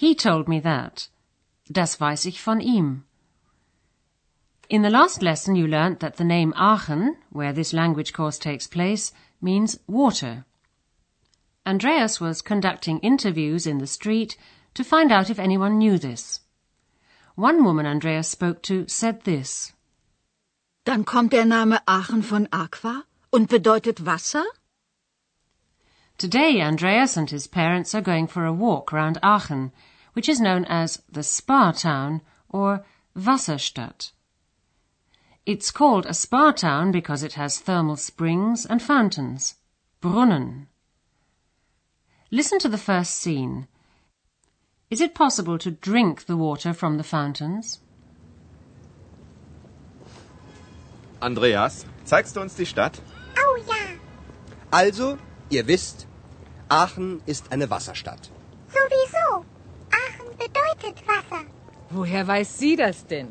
He told me that. Das weiß ich von ihm. In the last lesson you learnt that the name Aachen, where this language course takes place, means water. Andreas was conducting interviews in the street to find out if anyone knew this. One woman Andreas spoke to said this. Dann kommt der Name Aachen von Aqua und bedeutet Wasser? Today, Andreas and his parents are going for a walk around Aachen, which is known as the spa town or Wasserstadt. It's called a spa town because it has thermal springs and fountains, Brunnen. Listen to the first scene. Is it possible to drink the water from the fountains? Andreas, zeigst du uns die Stadt? Oh ja, Also, ihr wisst, Aachen ist eine Wasserstadt. sowieso. Aachen bedeutet Wasser. Woher weiß sie das denn?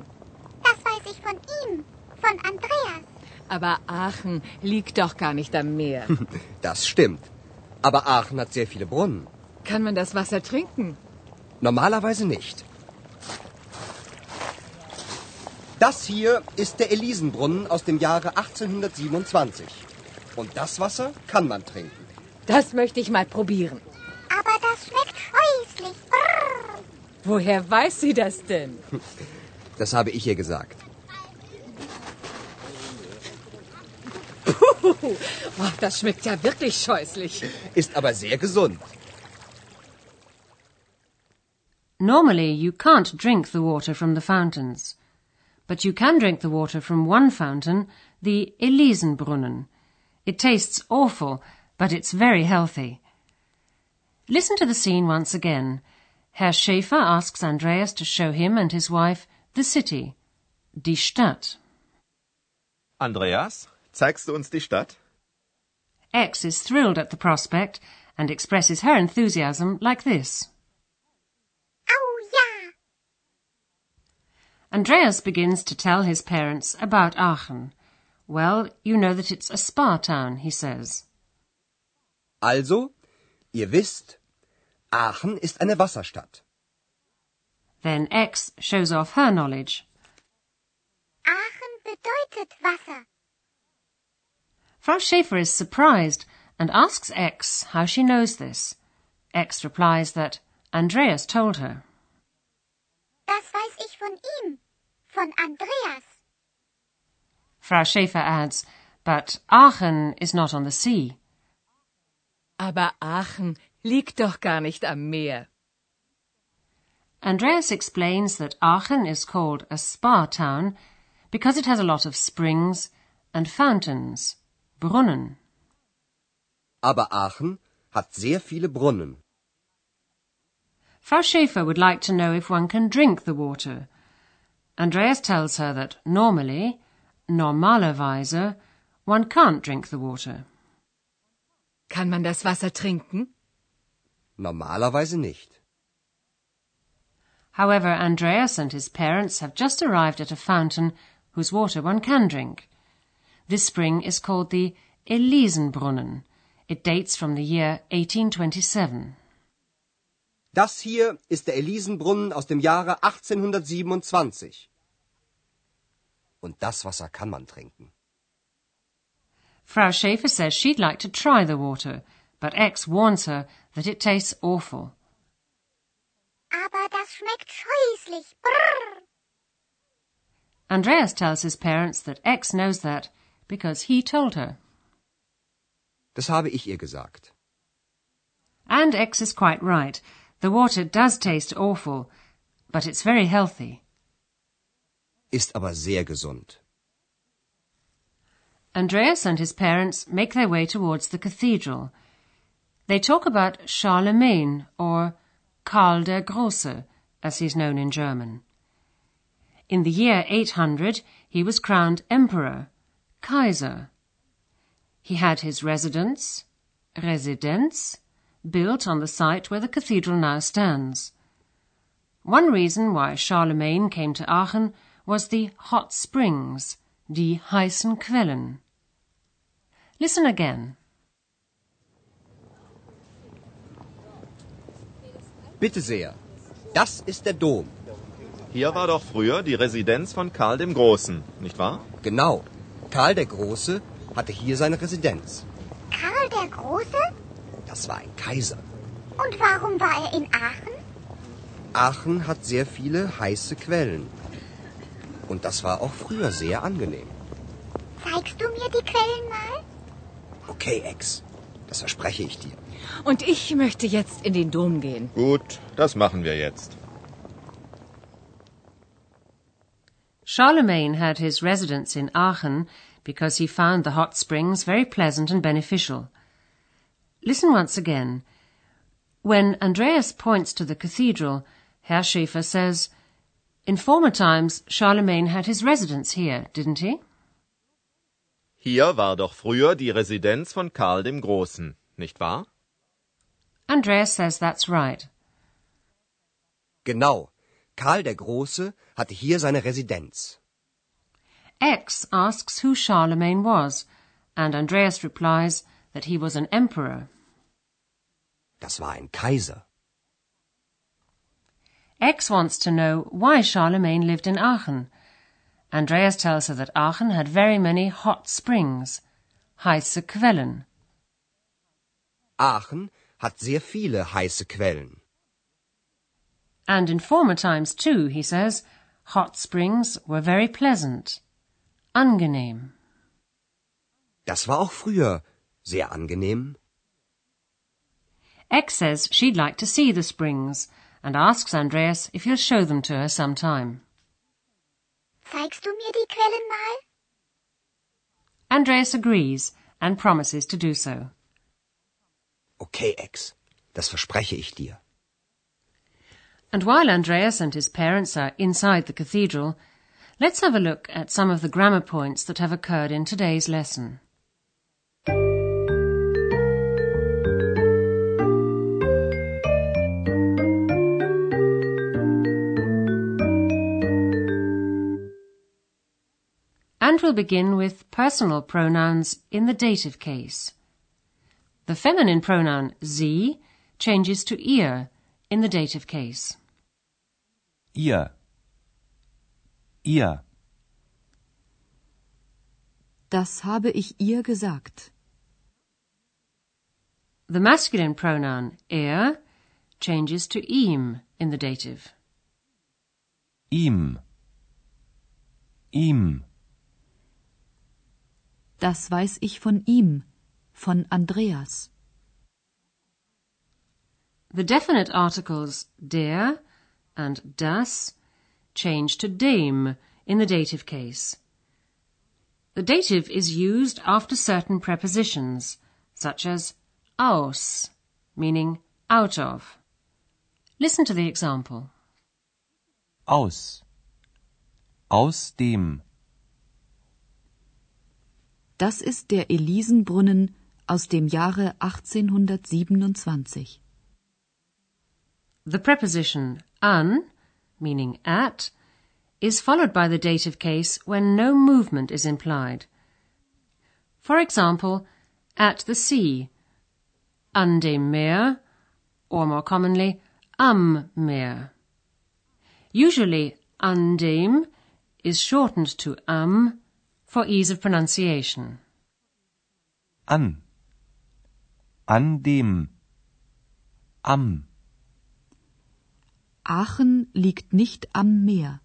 Das weiß ich von ihm, von Andreas. Aber Aachen liegt doch gar nicht am Meer. Das stimmt. Aber Aachen hat sehr viele Brunnen. Kann man das Wasser trinken? Normalerweise nicht. Das hier ist der Elisenbrunnen aus dem Jahre 1827. Und das Wasser kann man trinken. Das möchte ich mal probieren. Aber das schmeckt scheußlich. Brrr. Woher weiß sie das denn? Das habe ich ihr gesagt. Puh, oh, das schmeckt ja wirklich scheußlich. Ist aber sehr gesund. Normally, you can't drink the water from the fountains. But you can drink the water from one fountain, the Elisenbrunnen. It tastes awful, but it's very healthy. Listen to the scene once again. Herr Schäfer asks Andreas to show him and his wife the city, die Stadt. Andreas, zeigst du uns die Stadt? Ex is thrilled at the prospect and expresses her enthusiasm like this. Oh ja, Andreas begins to tell his parents about Aachen. Well, you know that it's a spa town, he says. Also, ihr wisst, Aachen ist eine Wasserstadt. Then Ex shows off her knowledge. Aachen bedeutet Wasser. Frau Schäfer is surprised and asks Ex how she knows this. Ex replies that Andreas told her. Das weiß ich von ihm, von Andreas. Frau Schäfer adds, but Aachen is not on the sea. Aber Aachen liegt doch gar nicht am Meer. Andreas explains that Aachen is called a spa town because it has a lot of springs and fountains, Brunnen. Aber Aachen hat sehr viele Brunnen. Frau Schäfer would like to know if one can drink the water. Andreas tells her that normally, normalerweise, one can't drink the water. Kann man das Wasser trinken? Normalerweise nicht. However, Andreas and his parents have just arrived at a fountain whose water one can drink. This spring is called the Elisenbrunnen. It dates from the year 1827. Das hier ist der Elisenbrunnen aus dem Jahre 1827. Und das Wasser kann man trinken. Frau Schäfer says she'd like to try the water, but Ex warns her that it tastes awful. Aber das schmeckt scheußlich. Brrr. Andreas tells his parents that Ex knows that because he told her. Das habe ich ihr gesagt. And Ex is quite right. The water does taste awful, but it's very healthy. Ist aber sehr gesund. Andreas and his parents make their way towards the cathedral. They talk about Charlemagne or Karl der Große, as he's known in German. In the year 800, he was crowned emperor, Kaiser. He had his residence, Residenz, built on the site where the cathedral now stands. One reason why Charlemagne came to Aachen was the hot springs, die heißen Quellen. Listen again. Bitte sehr. Das ist der Dom. Hier war doch früher die Residenz von Karl dem Großen, nicht wahr? Genau. Karl der Große hatte hier seine Residenz. Karl der Große? Das war ein Kaiser. Und warum war er in Aachen? Aachen hat sehr viele heiße Quellen. Und das war auch früher sehr angenehm. Zeigst du mir die Quellen mal? Okay, Ex. Das verspreche ich dir. Und ich möchte jetzt in den Dom gehen. Gut, das machen wir jetzt. Charlemagne had his residence in Aachen because he found the hot springs very pleasant and beneficial. Listen once again. When Andreas points to the cathedral, Herr Schäfer says, In former times, Charlemagne had his residence here, didn't he? Hier war doch früher die Residenz von Karl dem Großen, nicht wahr? Andreas says that's right. Genau. Karl der Große hatte hier seine Residenz. X asks who Charlemagne was, and Andreas replies that he was an emperor. Das war ein Kaiser. X wants to know why Charlemagne lived in Aachen. Andreas tells her that Aachen had very many hot springs, heiße Quellen. Aachen hat sehr viele heiße Quellen. And in former times too, he says, hot springs were very pleasant, angenehm. Das war auch früher sehr angenehm. Ex says she'd like to see the springs and asks Andreas if he'll show them to her sometime. Zeigst du mir die Quellen mal? Andreas agrees and promises to do so. Okay, Ex. Das verspreche ich dir. And while Andreas and his parents are inside the cathedral, let's have a look at some of the grammar points that have occurred in today's lesson. And we'll begin with personal pronouns in the dative case. The feminine pronoun sie changes to ihr in the dative case. Ihr. Ihr. Das habe ich ihr gesagt. The masculine pronoun er changes to ihm in the dative. Ihm. Ihm. Das weiß ich von ihm, von Andreas. The definite articles der and das change to dem in the dative case. The dative is used after certain prepositions, such as aus, meaning out of. Listen to the example. Aus. Aus dem. Das ist der Elisenbrunnen aus dem Jahre 1827. The preposition an, meaning at, is followed by the dative case when no movement is implied. For example, at the sea, an dem Meer, or more commonly, am Meer. Usually, an dem is shortened to am for ease of pronunciation. An. An dem. Am. Aachen liegt nicht am Meer.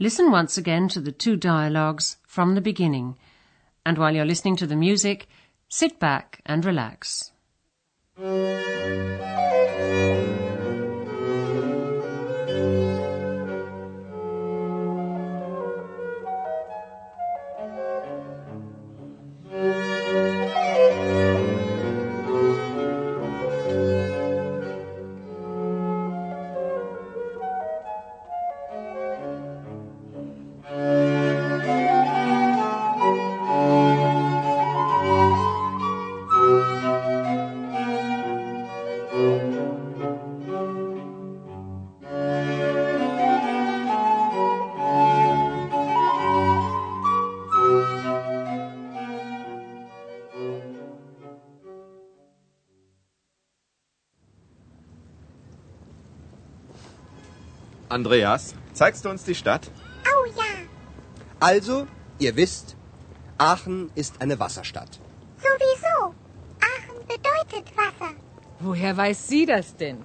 Listen once again to the two dialogues from the beginning, and while you're listening to the music, sit back and relax. Andreas, zeigst du uns die Stadt? Oh ja, Also, ihr wisst, Aachen ist eine Wasserstadt. sowieso. Aachen bedeutet Wasser. Woher weiß sie das denn?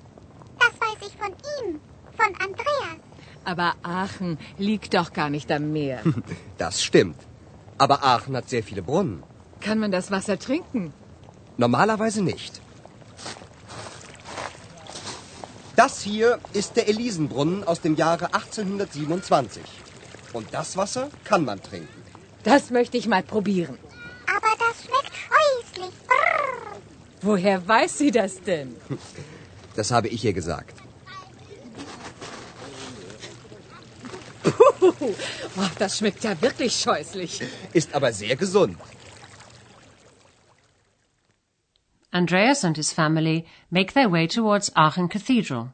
Das weiß ich von ihm, von Andreas. Aber Aachen liegt doch gar nicht am Meer. Das stimmt. Aber Aachen hat sehr viele Brunnen. Kann man das Wasser trinken? Normalerweise nicht. Das hier ist der Elisenbrunnen aus dem Jahre 1827. Und das Wasser kann man trinken. Das möchte ich mal probieren. Aber das schmeckt scheußlich. Brrr. Woher weiß sie das denn? Das habe ich ihr gesagt. Puh, oh, das schmeckt ja wirklich scheußlich. Ist aber sehr gesund. Andreas and his family make their way towards Aachen Cathedral.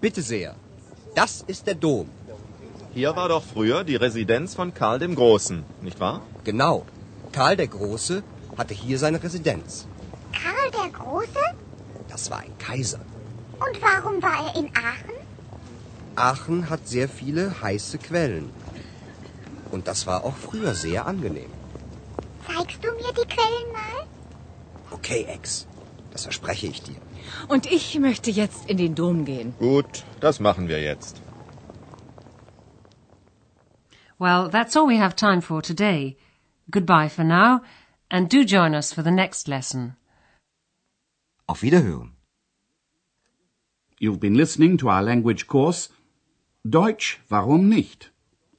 Bitte sehr. Das ist der Dom. Hier war doch früher die Residenz von Karl dem Großen, nicht wahr? Genau. Karl der Große hatte hier seine Residenz. Karl der Große? Das war ein Kaiser. Und warum war er in Aachen? Aachen hat sehr viele heiße Quellen. Und das war auch früher sehr angenehm. Zeigst du mir die Quellen mal? Okay, Ex. Das verspreche ich dir. Und ich möchte jetzt in den Dom gehen. Gut, das machen wir jetzt. Well, that's all we have time for today. Goodbye for now, and do join us for the next lesson. Auf Wiederhören. You've been listening to our language course Deutsch, warum nicht?